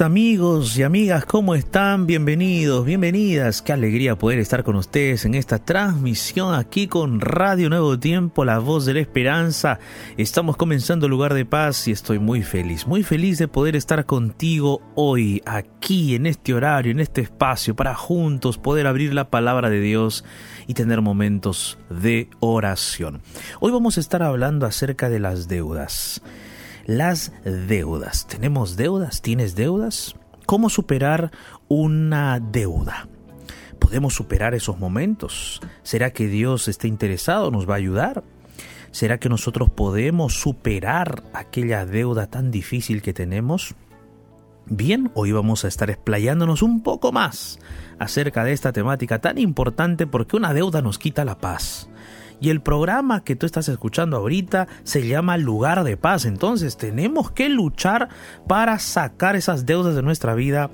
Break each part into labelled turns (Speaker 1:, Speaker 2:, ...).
Speaker 1: Amigos y amigas, ¿cómo están? Bienvenidos, bienvenidas. Qué alegría poder estar con ustedes en esta transmisión aquí con Radio Nuevo Tiempo, la voz de la esperanza. Estamos comenzando Lugar de Paz y estoy muy feliz, muy feliz de poder estar contigo hoy, aquí, en este horario, en este espacio, para juntos poder abrir la palabra de Dios y tener momentos de oración. Hoy vamos a estar hablando acerca de las deudas las deudas. ¿Tenemos deudas? ¿Tienes deudas? ¿Cómo superar una deuda? ¿Podemos superar esos momentos? ¿Será que Dios está interesado? ¿Nos va a ayudar? ¿Será que nosotros podemos superar aquella deuda tan difícil que tenemos? Bien, hoy vamos a estar explayándonos un poco más acerca de esta temática tan importante porque una deuda nos quita la paz. Y el programa que tú estás escuchando ahorita se llama Lugar de Paz. Entonces tenemos que luchar para sacar esas deudas de nuestra vida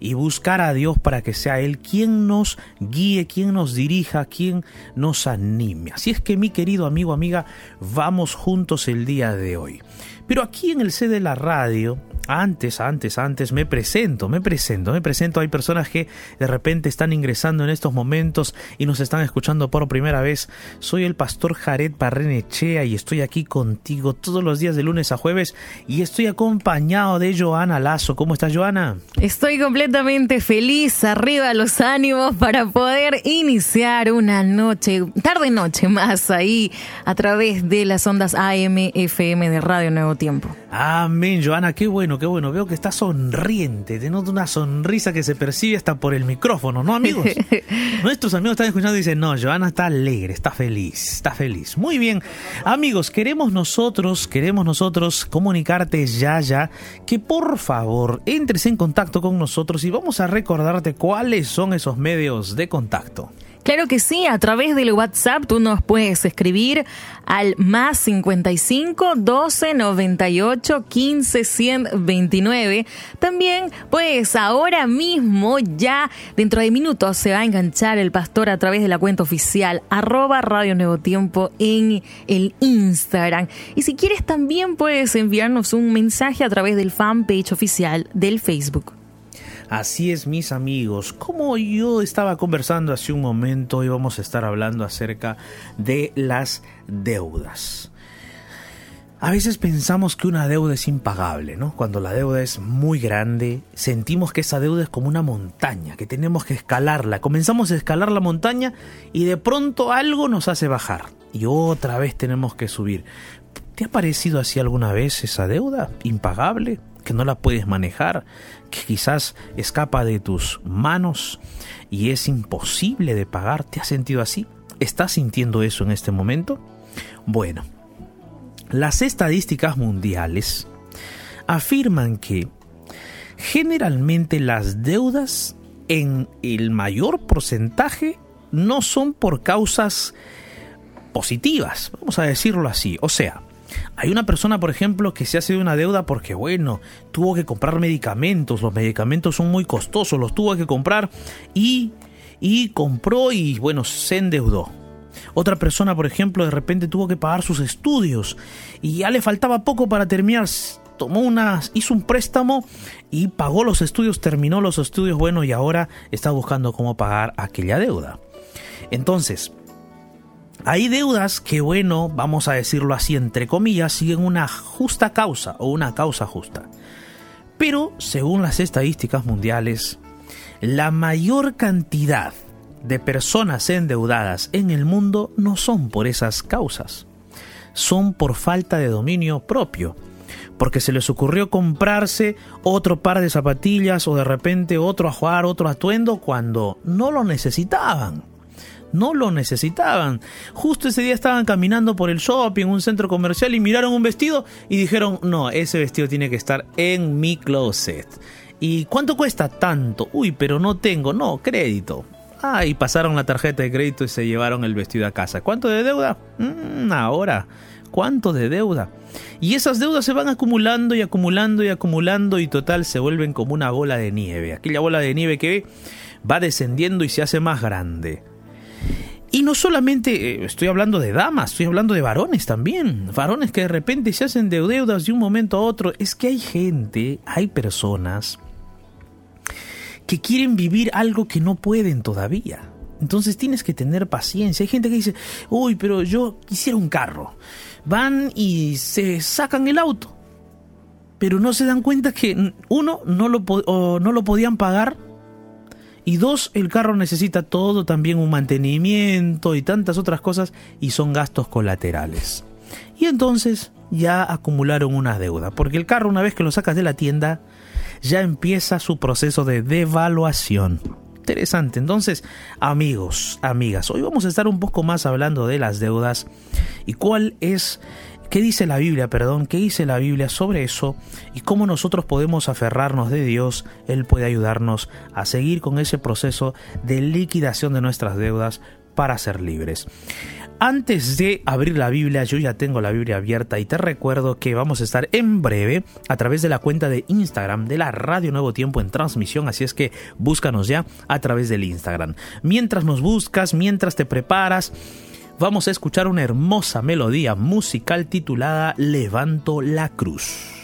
Speaker 1: y buscar a Dios para que sea Él quien nos guíe, quien nos dirija, quien nos anime. Así es que mi querido amigo, amiga, vamos juntos el día de hoy. Pero aquí en el C de la radio antes, antes, antes, me presento, me presento, me presento. Hay personas que de repente están ingresando en estos momentos y nos están escuchando por primera vez. Soy el pastor Jared Barrenechea y estoy aquí contigo todos los días de lunes a jueves y estoy acompañado de Joana Lazo. ¿Cómo estás, Joana?
Speaker 2: Estoy completamente feliz, arriba los ánimos para poder iniciar una noche, tarde-noche más ahí a través de las ondas AM, FM de Radio Nuevo Tiempo.
Speaker 1: Amén, Joana, qué bueno, qué bueno. Veo que está sonriente, te noto una sonrisa que se percibe hasta por el micrófono, ¿no, amigos? Nuestros amigos están escuchando y dicen, no, Joana está alegre, está feliz, está feliz. Muy bien, amigos, queremos nosotros, queremos nosotros comunicarte ya, ya, que por favor entres en contacto con nosotros y vamos a recordarte cuáles son esos medios de contacto.
Speaker 2: Claro que sí, a través del WhatsApp tú nos puedes escribir al más 55 12 98 15 129. También, pues ahora mismo, ya dentro de minutos, se va a enganchar el pastor a través de la cuenta oficial arroba Radio Nuevo Tiempo en el Instagram. Y si quieres, también puedes enviarnos un mensaje a través del fanpage oficial del Facebook.
Speaker 1: Así es, mis amigos. Como yo estaba conversando hace un momento, hoy vamos a estar hablando acerca de las deudas. A veces pensamos que una deuda es impagable, ¿no? Cuando la deuda es muy grande, sentimos que esa deuda es como una montaña, que tenemos que escalarla. Comenzamos a escalar la montaña y de pronto algo nos hace bajar y otra vez tenemos que subir. ¿Te ha parecido así alguna vez esa deuda impagable? Que no la puedes manejar, que quizás escapa de tus manos y es imposible de pagar. ¿Te has sentido así? ¿Estás sintiendo eso en este momento? Bueno, las estadísticas mundiales afirman que generalmente las deudas en el mayor porcentaje no son por causas positivas, vamos a decirlo así. O sea, hay una persona, por ejemplo, que se hace de una deuda porque, bueno, tuvo que comprar medicamentos, los medicamentos son muy costosos, los tuvo que comprar y, y compró y, bueno, se endeudó. Otra persona, por ejemplo, de repente tuvo que pagar sus estudios y ya le faltaba poco para terminar. Tomó una, hizo un préstamo y pagó los estudios, terminó los estudios, bueno, y ahora está buscando cómo pagar aquella deuda. Entonces, hay deudas que, bueno, vamos a decirlo así, entre comillas, siguen una justa causa o una causa justa. Pero, según las estadísticas mundiales, la mayor cantidad de personas endeudadas en el mundo no son por esas causas, son por falta de dominio propio, porque se les ocurrió comprarse otro par de zapatillas o de repente otro ajuar, otro atuendo cuando no lo necesitaban no lo necesitaban. Justo ese día estaban caminando por el shopping, un centro comercial y miraron un vestido y dijeron, no, ese vestido tiene que estar en mi closet. ¿Y cuánto cuesta? Tanto. Uy, pero no tengo, no, crédito. Ah, y pasaron la tarjeta de crédito y se llevaron el vestido a casa. ¿Cuánto de deuda? Mm, ahora. ¿Cuánto de deuda? Y esas deudas se van acumulando y acumulando y acumulando y total se vuelven como una bola de nieve. Aquella bola de nieve que va descendiendo y se hace más grande. Y no solamente eh, estoy hablando de damas, estoy hablando de varones también. Varones que de repente se hacen de deudas de un momento a otro. Es que hay gente, hay personas que quieren vivir algo que no pueden todavía. Entonces tienes que tener paciencia. Hay gente que dice, uy, pero yo quisiera un carro. Van y se sacan el auto. Pero no se dan cuenta que uno, no lo, no lo podían pagar. Y dos, el carro necesita todo, también un mantenimiento y tantas otras cosas y son gastos colaterales. Y entonces ya acumularon una deuda, porque el carro una vez que lo sacas de la tienda, ya empieza su proceso de devaluación. Interesante. Entonces, amigos, amigas, hoy vamos a estar un poco más hablando de las deudas y cuál es ¿Qué dice la Biblia, perdón? ¿Qué dice la Biblia sobre eso? Y cómo nosotros podemos aferrarnos de Dios. Él puede ayudarnos a seguir con ese proceso de liquidación de nuestras deudas para ser libres. Antes de abrir la Biblia, yo ya tengo la Biblia abierta y te recuerdo que vamos a estar en breve a través de la cuenta de Instagram de la Radio Nuevo Tiempo en transmisión, así es que búscanos ya a través del Instagram. Mientras nos buscas, mientras te preparas, vamos a escuchar una hermosa melodía musical titulada Levanto la Cruz.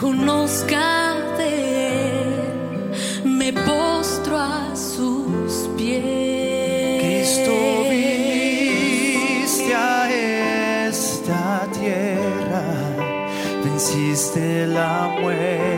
Speaker 3: Conozca de él, me postro a sus pies.
Speaker 4: Cristo viniste a esta tierra, venciste la muerte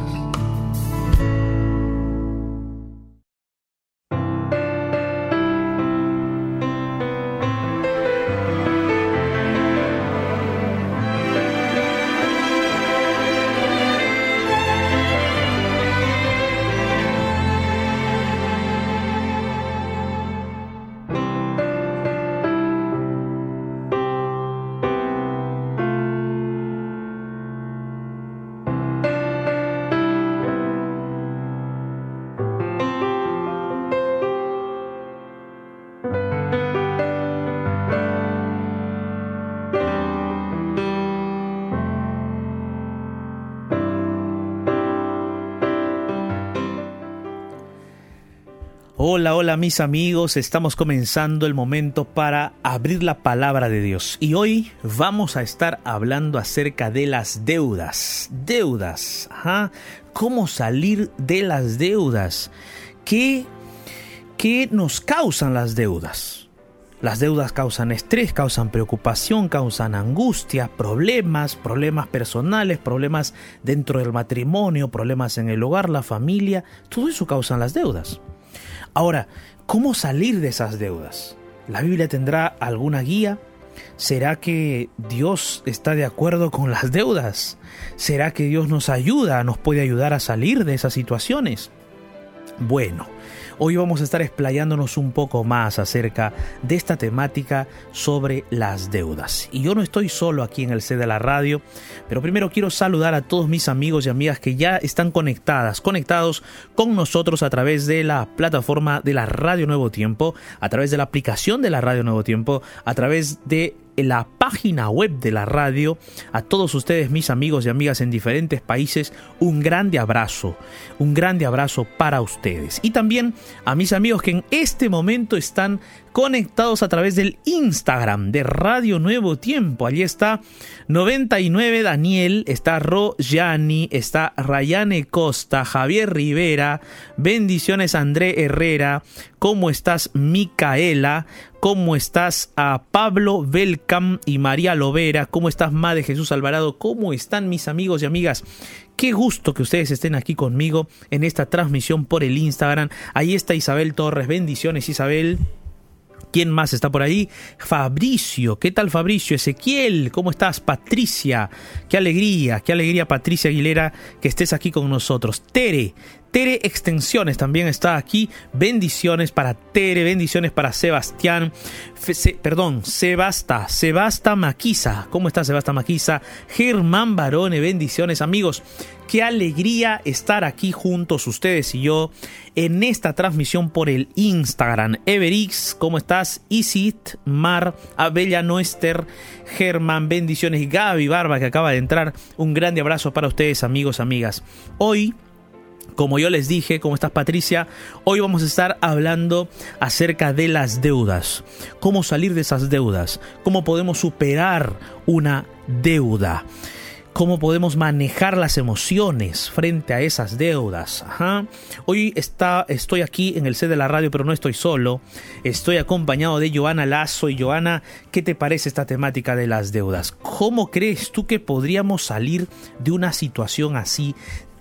Speaker 1: Hola, hola mis amigos, estamos comenzando el momento para abrir la palabra de Dios. Y hoy vamos a estar hablando acerca de las deudas, deudas, ajá, cómo salir de las deudas, qué, qué nos causan las deudas. Las deudas causan estrés, causan preocupación, causan angustia, problemas, problemas personales, problemas dentro del matrimonio, problemas en el hogar, la familia, todo eso causan las deudas. Ahora, ¿cómo salir de esas deudas? ¿La Biblia tendrá alguna guía? ¿Será que Dios está de acuerdo con las deudas? ¿Será que Dios nos ayuda, nos puede ayudar a salir de esas situaciones? Bueno, hoy vamos a estar explayándonos un poco más acerca de esta temática sobre las deudas. Y yo no estoy solo aquí en el C de la radio, pero primero quiero saludar a todos mis amigos y amigas que ya están conectadas, conectados con nosotros a través de la plataforma de la Radio Nuevo Tiempo, a través de la aplicación de la Radio Nuevo Tiempo, a través de la página web de la radio. A todos ustedes, mis amigos y amigas en diferentes países, un grande abrazo, un grande abrazo para ustedes. Y también a mis amigos que en este momento están conectados a través del Instagram de Radio Nuevo Tiempo. Allí está 99 Daniel, está Ro Yani, está Rayane Costa, Javier Rivera, bendiciones André Herrera, ¿cómo estás Micaela? ¿Cómo estás a Pablo Belcam y María Lovera? ¿Cómo estás Madre Jesús Alvarado? ¿Cómo están mis amigos y amigas? Qué gusto que ustedes estén aquí conmigo en esta transmisión por el Instagram. Ahí está Isabel Torres. Bendiciones Isabel. ¿Quién más está por ahí? Fabricio, ¿qué tal Fabricio? Ezequiel, ¿cómo estás? Patricia, qué alegría, qué alegría Patricia Aguilera que estés aquí con nosotros. Tere, Tere Extensiones también está aquí. Bendiciones para Tere, bendiciones para Sebastián. se, perdón, Sebasta, Sebasta Maquisa. ¿Cómo está Sebasta Maquisa? Germán Barone, bendiciones amigos. Qué alegría estar aquí juntos ustedes y yo en esta transmisión por el Instagram. Everix, ¿cómo estás? Isit, Mar, Abella Noester, Germán, bendiciones. Gaby Barba que acaba de entrar. Un grande abrazo para ustedes amigos, amigas. Hoy como yo les dije, ¿cómo estás Patricia? Hoy vamos a estar hablando acerca de las deudas. Cómo salir de esas deudas. Cómo podemos superar una deuda. Cómo podemos manejar las emociones frente a esas deudas. Hoy está, estoy aquí en el set de la radio, pero no estoy solo. Estoy acompañado de Joana Lazo. Y Joana, ¿qué te parece esta temática de las deudas? ¿Cómo crees tú que podríamos salir de una situación así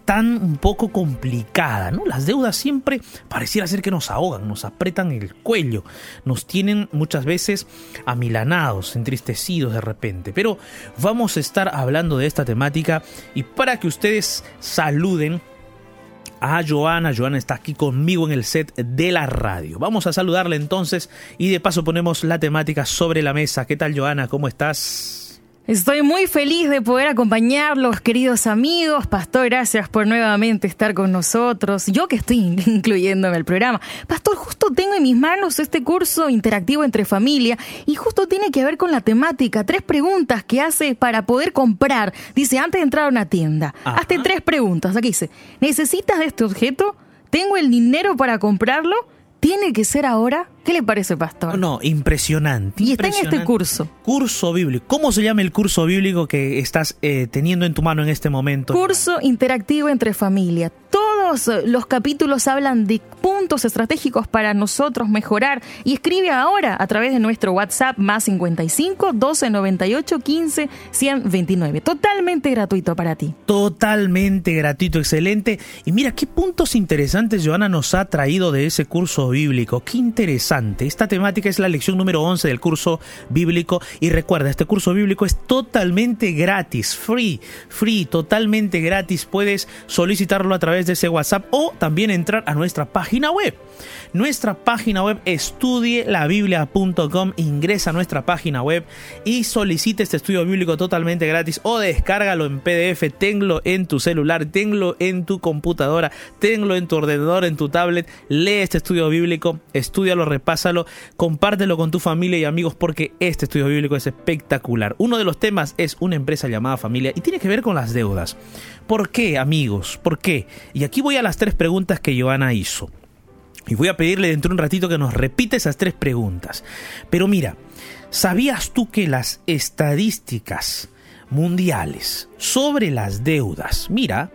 Speaker 1: tan un poco complicada, ¿no? Las deudas siempre pareciera ser que nos ahogan, nos apretan el cuello, nos tienen muchas veces amilanados, entristecidos de repente. Pero vamos a estar hablando de esta temática y para que ustedes saluden a Joana. Joana está aquí conmigo en el set de la radio. Vamos a saludarle entonces y de paso ponemos la temática sobre la mesa. ¿Qué tal Joana? ¿Cómo estás?
Speaker 2: Estoy muy feliz de poder acompañarlos, queridos amigos. Pastor, gracias por nuevamente estar con nosotros. Yo que estoy incluyéndome el programa. Pastor, justo tengo en mis manos este curso interactivo entre familia y justo tiene que ver con la temática. Tres preguntas que hace para poder comprar. Dice, antes de entrar a una tienda, hazte tres preguntas. Aquí dice, ¿necesitas de este objeto? tengo el dinero para comprarlo, tiene que ser ahora. ¿Qué le parece, pastor?
Speaker 1: No, impresionante.
Speaker 2: Y está en este curso.
Speaker 1: Curso bíblico. ¿Cómo se llama el curso bíblico que estás eh, teniendo en tu mano en este momento?
Speaker 2: Curso interactivo entre familia. Todos los capítulos hablan de puntos estratégicos para nosotros mejorar y escribe ahora a través de nuestro WhatsApp más 55 12 98 15 129. Totalmente gratuito para ti.
Speaker 1: Totalmente gratuito, excelente. Y mira qué puntos interesantes Joana nos ha traído de ese curso bíblico. Qué interesante. Esta temática es la lección número 11 del curso bíblico. Y recuerda, este curso bíblico es totalmente gratis, free, free, totalmente gratis. Puedes solicitarlo a través de ese WhatsApp o también entrar a nuestra página web. Nuestra página web estudielabiblia.com. Ingresa a nuestra página web y solicita este estudio bíblico totalmente gratis o descárgalo en PDF. Tenlo en tu celular, tenlo en tu computadora, tenlo en tu ordenador, en tu tablet. Lee este estudio bíblico, estudialo, repásalo, compártelo con tu familia y amigos porque este estudio bíblico es espectacular. Uno de los temas es una empresa llamada familia y tiene que ver con las deudas. ¿Por qué, amigos? ¿Por qué? Y aquí voy a las tres preguntas que Joana hizo. Y voy a pedirle dentro de un ratito que nos repita esas tres preguntas. Pero mira, ¿sabías tú que las estadísticas mundiales sobre las deudas, mira,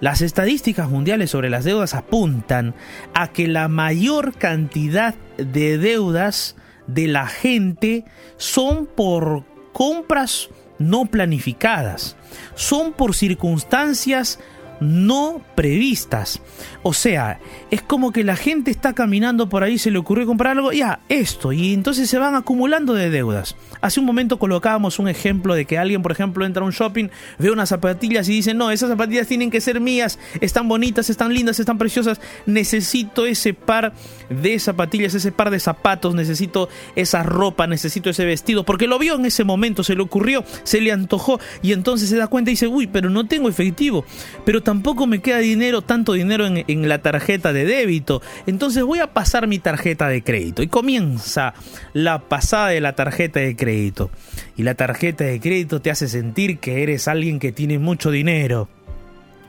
Speaker 1: las estadísticas mundiales sobre las deudas apuntan a que la mayor cantidad de deudas de la gente son por compras no planificadas, son por circunstancias no previstas. O sea, es como que la gente está caminando por ahí, se le ocurrió comprar algo, ya, esto, y entonces se van acumulando de deudas. Hace un momento colocábamos un ejemplo de que alguien, por ejemplo, entra a un shopping, ve unas zapatillas y dice, no, esas zapatillas tienen que ser mías, están bonitas, están lindas, están preciosas, necesito ese par de zapatillas, ese par de zapatos, necesito esa ropa, necesito ese vestido, porque lo vio en ese momento, se le ocurrió, se le antojó, y entonces se da cuenta y dice, uy, pero no tengo efectivo, pero tampoco me queda dinero, tanto dinero en, en, la tarjeta de débito. Entonces voy a pasar mi tarjeta de crédito. Y comienza la pasada de la tarjeta de crédito. Y la tarjeta de crédito te hace sentir que eres alguien que tiene mucho dinero,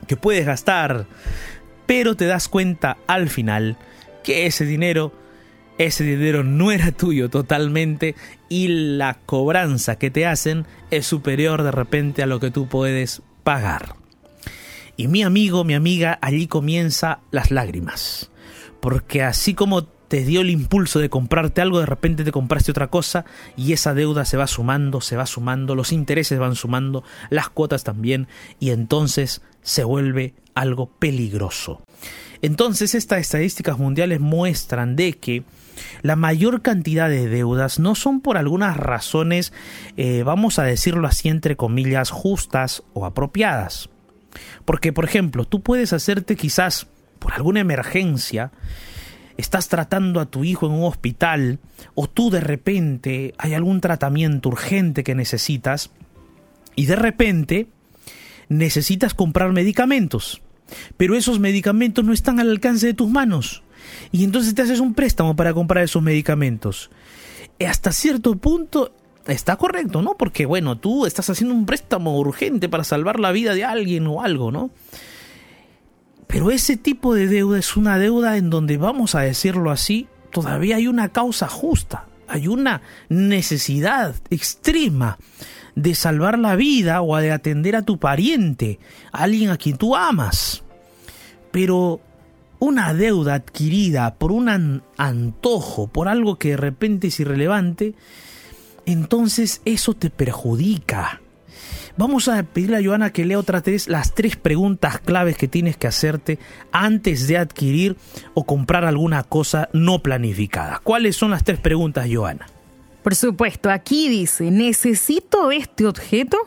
Speaker 1: que puedes gastar. Pero te das cuenta al final que ese dinero ese dinero no era tuyo totalmente y la cobranza que te hacen es superior de repente a lo que tú puedes pagar. Y mi amigo, mi amiga, allí comienza las lágrimas. Porque así como te dio el impulso de comprarte algo, de repente te compraste otra cosa y esa deuda se va sumando, se va sumando, los intereses van sumando, las cuotas también, y entonces se vuelve algo peligroso. Entonces estas estadísticas mundiales muestran de que la mayor cantidad de deudas no son por algunas razones, eh, vamos a decirlo así entre comillas, justas o apropiadas. Porque, por ejemplo, tú puedes hacerte quizás por alguna emergencia, estás tratando a tu hijo en un hospital o tú de repente hay algún tratamiento urgente que necesitas y de repente necesitas comprar medicamentos, pero esos medicamentos no están al alcance de tus manos y entonces te haces un préstamo para comprar esos medicamentos. Hasta cierto punto está correcto, ¿no? Porque bueno, tú estás haciendo un préstamo urgente para salvar la vida de alguien o algo, ¿no? Pero ese tipo de deuda es una deuda en donde, vamos a decirlo así, todavía hay una causa justa, hay una necesidad extrema de salvar la vida o de atender a tu pariente, a alguien a quien tú amas. Pero una deuda adquirida por un antojo, por algo que de repente es irrelevante, entonces eso te perjudica. Vamos a pedirle a Joana que lea otra vez las tres preguntas claves que tienes que hacerte antes de adquirir o comprar alguna cosa no planificada. ¿Cuáles son las tres preguntas, Joana?
Speaker 2: Por supuesto, aquí dice, ¿necesito este objeto?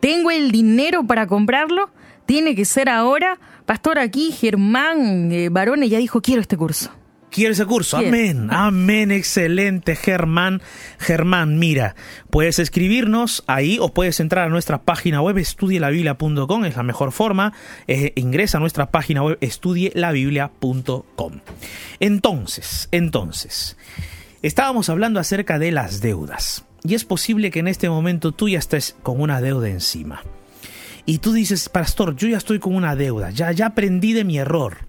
Speaker 2: ¿Tengo el dinero para comprarlo? ¿Tiene que ser ahora? Pastor, aquí Germán eh, Barone ya dijo, quiero este curso.
Speaker 1: Quiero ese curso. Amén. Amén. Excelente, Germán. Germán, mira, puedes escribirnos ahí o puedes entrar a nuestra página web estudielabiblia.com. Es la mejor forma. Eh, ingresa a nuestra página web estudielabiblia.com. Entonces, entonces, estábamos hablando acerca de las deudas. Y es posible que en este momento tú ya estés con una deuda encima. Y tú dices, pastor, yo ya estoy con una deuda, ya, ya aprendí de mi error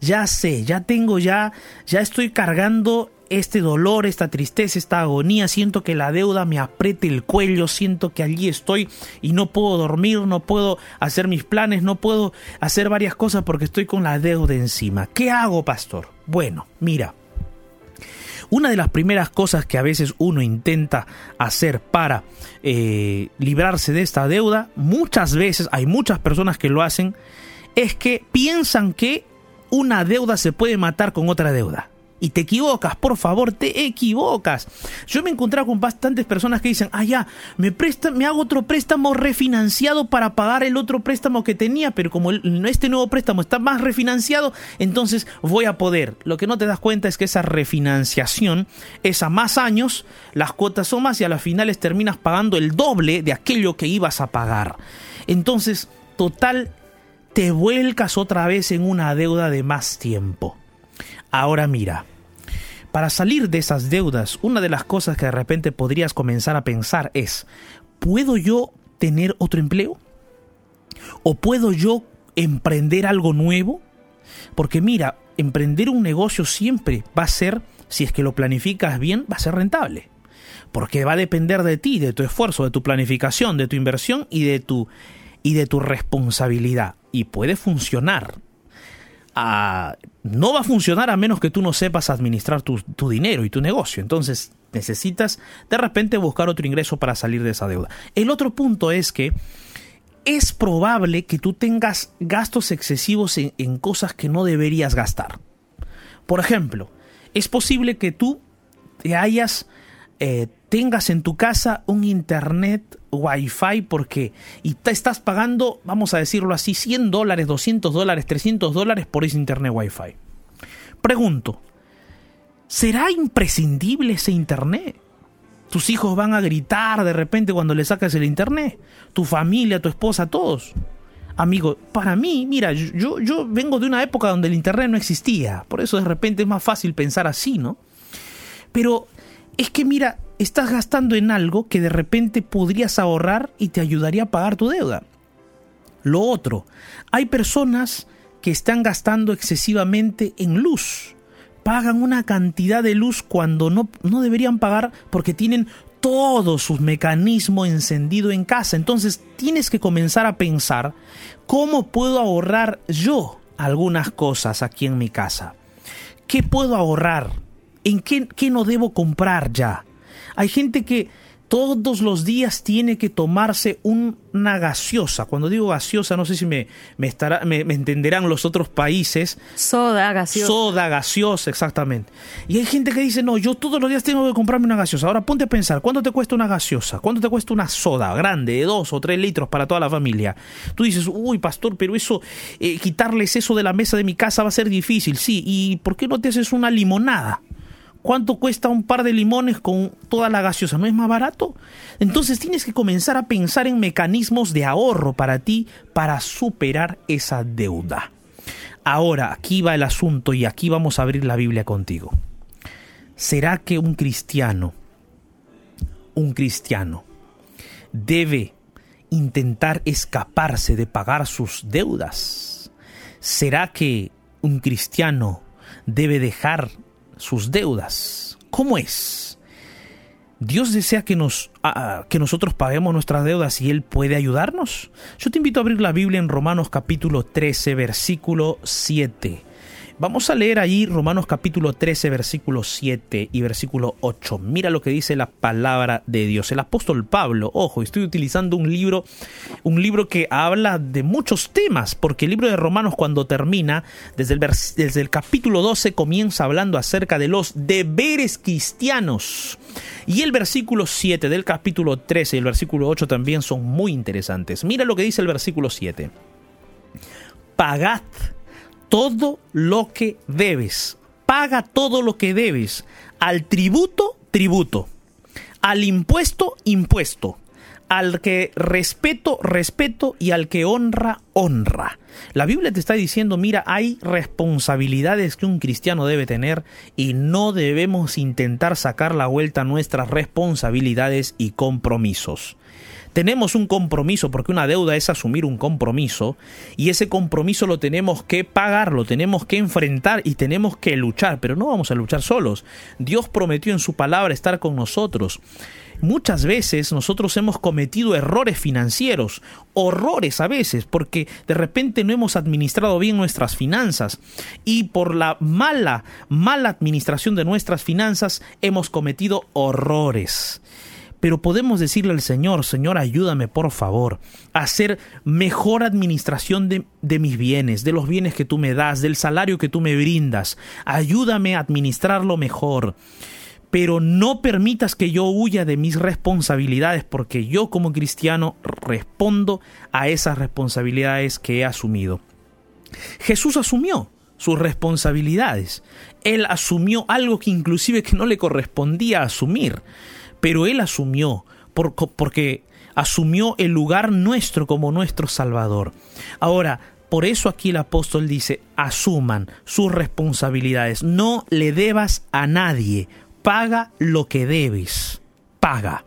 Speaker 1: ya sé, ya tengo ya, ya estoy cargando este dolor, esta tristeza, esta agonía, siento que la deuda me apriete el cuello, siento que allí estoy y no puedo dormir, no puedo hacer mis planes, no puedo hacer varias cosas porque estoy con la deuda encima. ¿Qué hago, pastor? Bueno, mira, una de las primeras cosas que a veces uno intenta hacer para eh, librarse de esta deuda, muchas veces, hay muchas personas que lo hacen, es que piensan que una deuda se puede matar con otra deuda y te equivocas, por favor, te equivocas. Yo me he encontrado con bastantes personas que dicen, ah, ya, me, presta, me hago otro préstamo refinanciado para pagar el otro préstamo que tenía, pero como este nuevo préstamo está más refinanciado, entonces voy a poder. Lo que no te das cuenta es que esa refinanciación es a más años, las cuotas son más y a las finales terminas pagando el doble de aquello que ibas a pagar. Entonces, total, te vuelcas otra vez en una deuda de más tiempo. Ahora mira, para salir de esas deudas, una de las cosas que de repente podrías comenzar a pensar es, ¿puedo yo tener otro empleo? ¿O puedo yo emprender algo nuevo? Porque mira, emprender un negocio siempre va a ser, si es que lo planificas bien, va a ser rentable. Porque va a depender de ti, de tu esfuerzo, de tu planificación, de tu inversión y de tu, y de tu responsabilidad. Y puede funcionar no va a funcionar a menos que tú no sepas administrar tu, tu dinero y tu negocio. Entonces necesitas de repente buscar otro ingreso para salir de esa deuda. El otro punto es que es probable que tú tengas gastos excesivos en, cosas que no deberías gastar. Por ejemplo, es posible que tú te hayas eh, tengas en tu casa un internet Wi-Fi porque y te estás pagando, vamos a decirlo así, 100 dólares, 200 dólares, 300 dólares por ese internet Wi-Fi. Pregunto, ¿será imprescindible ese internet? Tus hijos van a gritar de repente cuando le sacas el internet, tu familia, tu esposa, todos. Amigo, para mí, mira, yo, yo vengo de una época donde el internet no existía, por eso de repente es más fácil pensar así, ¿no? Pero es que mira, estás gastando en algo que de repente podrías ahorrar y te ayudaría a pagar tu deuda. Lo otro, hay personas que están gastando excesivamente en luz. Pagan una cantidad de luz cuando no, no deberían pagar porque tienen todo su mecanismo encendido en casa. Entonces tienes que comenzar a pensar cómo puedo ahorrar yo algunas cosas aquí en mi casa. ¿Qué puedo ahorrar? ¿En qué, qué no debo comprar ya? Hay gente que todos los días tiene que tomarse una gaseosa. Cuando digo gaseosa, no sé si me, me, me, entenderán los otros países.
Speaker 2: Soda gaseosa.
Speaker 1: Soda gaseosa, exactamente. Y hay gente que dice, no, yo todos los días tengo que comprarme una gaseosa. Ahora ponte a pensar, ¿cuánto te cuesta una gaseosa? ¿Cuánto te cuesta una soda grande de dos o tres litros para toda la familia? Tú dices, uy, pastor, pero eso, eh, quitarles eso de la mesa de mi casa va a ser difícil. Sí, ¿y por qué no te haces una limonada? ¿Cuánto cuesta un par de limones con toda la gaseosa? ¿No es más barato? Entonces tienes que comenzar a pensar en mecanismos de ahorro para ti para superar esa deuda. Ahora, aquí va el asunto y aquí vamos a abrir la Biblia contigo. ¿Será que un cristiano, un cristiano, debe intentar escaparse de pagar sus deudas? ¿Será que un cristiano debe dejar sus deudas. ¿Cómo es? Dios desea que, nos, que nosotros paguemos nuestras deudas y Él puede ayudarnos. Yo te invito a abrir la Biblia en Romanos capítulo 13, versículo 7. Vamos a leer ahí Romanos capítulo 13, versículo 7 y versículo 8. Mira lo que dice la palabra de Dios. El apóstol Pablo, ojo, estoy utilizando un libro, un libro que habla de muchos temas, porque el libro de Romanos cuando termina, desde el, desde el capítulo 12 comienza hablando acerca de los deberes cristianos. Y el versículo 7 del capítulo 13 y el versículo 8 también son muy interesantes. Mira lo que dice el versículo 7. Pagad todo lo que debes. Paga todo lo que debes. Al tributo, tributo. Al impuesto, impuesto. Al que respeto, respeto. Y al que honra, honra. La Biblia te está diciendo, mira, hay responsabilidades que un cristiano debe tener y no debemos intentar sacar la vuelta a nuestras responsabilidades y compromisos. Tenemos un compromiso, porque una deuda es asumir un compromiso, y ese compromiso lo tenemos que pagar, lo tenemos que enfrentar y tenemos que luchar, pero no vamos a luchar solos. Dios prometió en su palabra estar con nosotros. Muchas veces nosotros hemos cometido errores financieros, horrores a veces, porque de repente no hemos administrado bien nuestras finanzas y por la mala, mala administración de nuestras finanzas hemos cometido horrores pero podemos decirle al Señor, Señor, ayúdame por favor a hacer mejor administración de, de, mis bienes, de los bienes que tú me das, del salario que tú me brindas. Ayúdame a administrarlo mejor pero no permitas que yo huya de mis responsabilidades, porque yo como cristiano respondo a esas responsabilidades que he asumido. Jesús asumió sus responsabilidades. Él asumió algo que inclusive que no le correspondía asumir, pero él asumió porque asumió el lugar nuestro como nuestro Salvador. Ahora, por eso aquí el apóstol dice, asuman sus responsabilidades, no le debas a nadie, paga lo que debes, paga.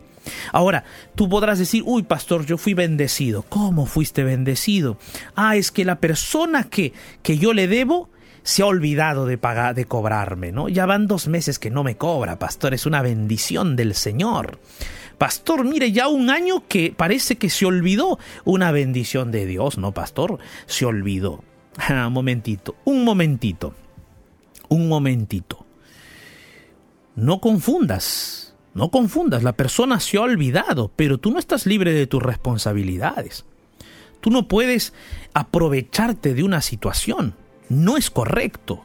Speaker 1: Ahora, tú podrás decir, uy, pastor, yo fui bendecido. ¿Cómo fuiste bendecido? Ah, es que la persona que, que yo le debo se ha olvidado de pagar, de cobrarme, ¿no? Ya van dos meses que no me cobra, pastor, es una bendición del Señor. Pastor, mire, ya un año que parece que se olvidó. Una bendición de Dios, ¿no, pastor? Se olvidó. un momentito, un momentito, un momentito. No confundas, no confundas, la persona se ha olvidado, pero tú no estás libre de tus responsabilidades. Tú no puedes aprovecharte de una situación. No es correcto.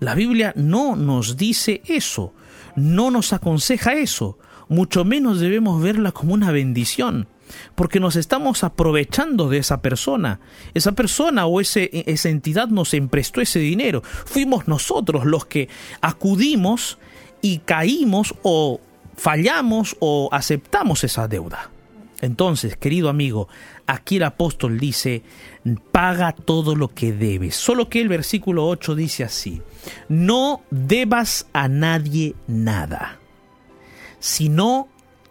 Speaker 1: La Biblia no nos dice eso, no nos aconseja eso, mucho menos debemos verla como una bendición, porque nos estamos aprovechando de esa persona. Esa persona o ese, esa entidad nos emprestó ese dinero. Fuimos nosotros los que acudimos y caímos o fallamos o aceptamos esa deuda. Entonces, querido amigo, aquí el apóstol dice, paga todo lo que debes. Solo que el versículo 8 dice así, no debas a nadie nada, sino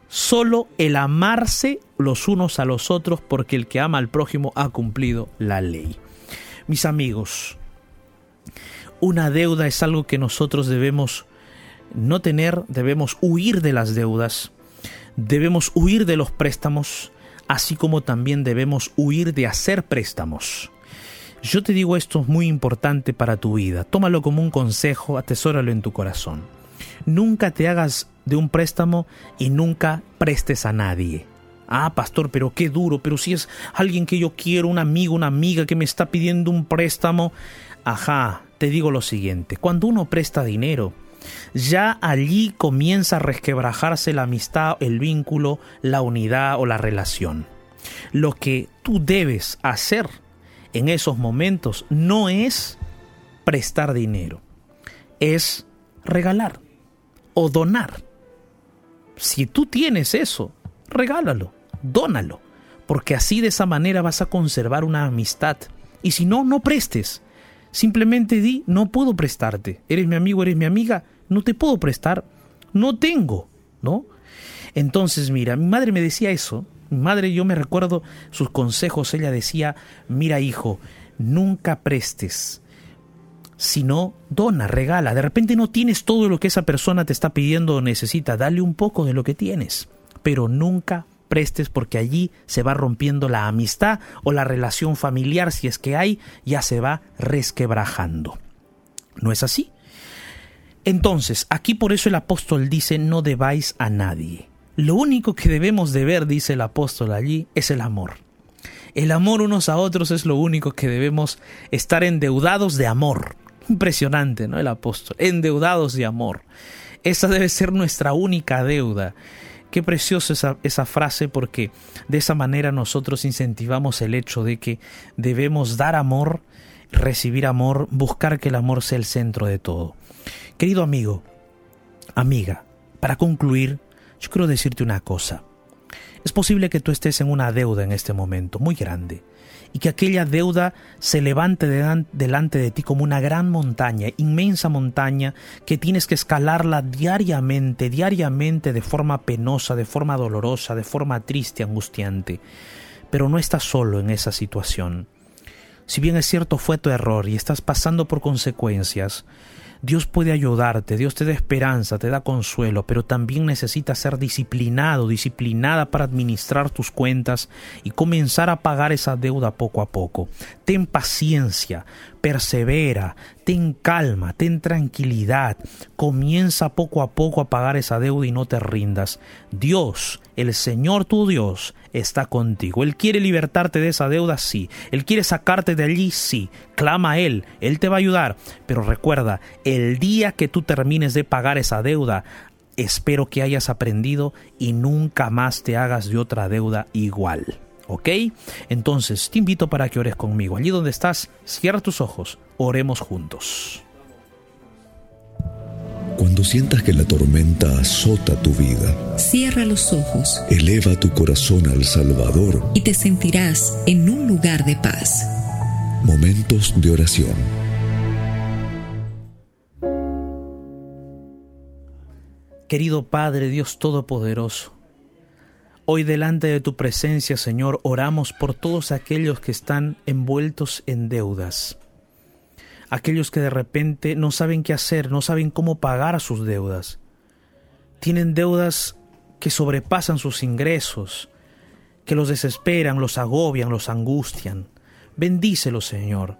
Speaker 1: solo el amarse los unos a los otros, porque el que ama al prójimo ha cumplido la ley. Mis amigos, una deuda es algo que nosotros debemos no tener, debemos huir de las deudas, debemos huir de los préstamos, así como también debemos huir de hacer préstamos. Yo te digo esto es muy importante para tu vida, tómalo como un consejo, atesóralo en tu corazón. Nunca te hagas de un préstamo y nunca prestes a nadie. Ah, pastor, pero qué duro, pero si es alguien que yo quiero, un amigo, una amiga que me está pidiendo un préstamo. Ajá, te digo lo siguiente, cuando uno presta dinero, ya allí comienza a resquebrajarse la amistad, el vínculo, la unidad o la relación. Lo que tú debes hacer en esos momentos no es prestar dinero, es regalar o donar. Si tú tienes eso, regálalo, dónalo, porque así de esa manera vas a conservar una amistad. Y si no, no prestes. Simplemente di, no puedo prestarte. Eres mi amigo, eres mi amiga, no te puedo prestar, no tengo, ¿no? Entonces, mira, mi madre me decía eso, mi madre, yo me recuerdo sus consejos, ella decía, mira hijo, nunca prestes, sino dona, regala, de repente no tienes todo lo que esa persona te está pidiendo o necesita, dale un poco de lo que tienes, pero nunca prestes porque allí se va rompiendo la amistad o la relación familiar, si es que hay, ya se va resquebrajando. ¿No es así? Entonces, aquí por eso el apóstol dice, no debáis a nadie. Lo único que debemos de ver, dice el apóstol allí, es el amor. El amor unos a otros es lo único que debemos estar endeudados de amor. Impresionante, ¿no? El apóstol, endeudados de amor. Esa debe ser nuestra única deuda. Qué preciosa esa, esa frase porque de esa manera nosotros incentivamos el hecho de que debemos dar amor, recibir amor, buscar que el amor sea el centro de todo. Querido amigo, amiga, para concluir, yo quiero decirte una cosa. Es posible que tú estés en una deuda en este momento muy grande y que aquella deuda se levante delante de ti como una gran montaña, inmensa montaña, que tienes que escalarla diariamente, diariamente, de forma penosa, de forma dolorosa, de forma triste, angustiante. Pero no estás solo en esa situación. Si bien es cierto fue tu error y estás pasando por consecuencias, Dios puede ayudarte, Dios te da esperanza, te da consuelo, pero también necesitas ser disciplinado, disciplinada para administrar tus cuentas y comenzar a pagar esa deuda poco a poco. Ten paciencia, persevera, ten calma, ten tranquilidad, comienza poco a poco a pagar esa deuda y no te rindas. Dios, el Señor tu Dios, está contigo. Él quiere libertarte de esa deuda, sí. Él quiere sacarte de allí, sí. Clama a Él, Él te va a ayudar. Pero recuerda, el día que tú termines de pagar esa deuda, espero que hayas aprendido y nunca más te hagas de otra deuda igual. ¿Ok? Entonces te invito para que ores conmigo. Allí donde estás, cierra tus ojos, oremos juntos.
Speaker 5: Cuando sientas que la tormenta azota tu vida,
Speaker 6: cierra los ojos,
Speaker 5: eleva tu corazón al Salvador
Speaker 6: y te sentirás en un lugar de paz.
Speaker 5: Momentos de oración.
Speaker 1: Querido Padre Dios Todopoderoso, Hoy delante de tu presencia, Señor, oramos por todos aquellos que están envueltos en deudas. Aquellos que de repente no saben qué hacer, no saben cómo pagar sus deudas. Tienen deudas que sobrepasan sus ingresos, que los desesperan, los agobian, los angustian. Bendícelos, Señor.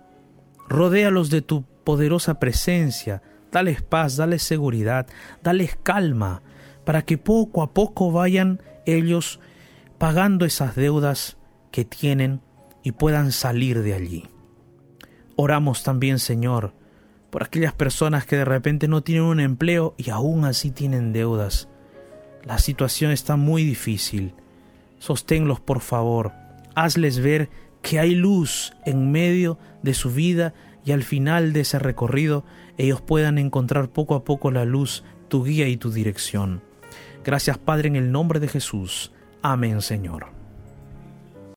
Speaker 1: Rodéalos de tu poderosa presencia. Dales paz, dales seguridad, dales calma, para que poco a poco vayan ellos pagando esas deudas que tienen y puedan salir de allí. Oramos también, Señor, por aquellas personas que de repente no tienen un empleo y aún así tienen deudas. La situación está muy difícil. Sosténlos, por favor. Hazles ver que hay luz en medio de su vida y al final de ese recorrido ellos puedan encontrar poco a poco la luz, tu guía y tu dirección. Gracias Padre en el nombre de Jesús. Amén Señor.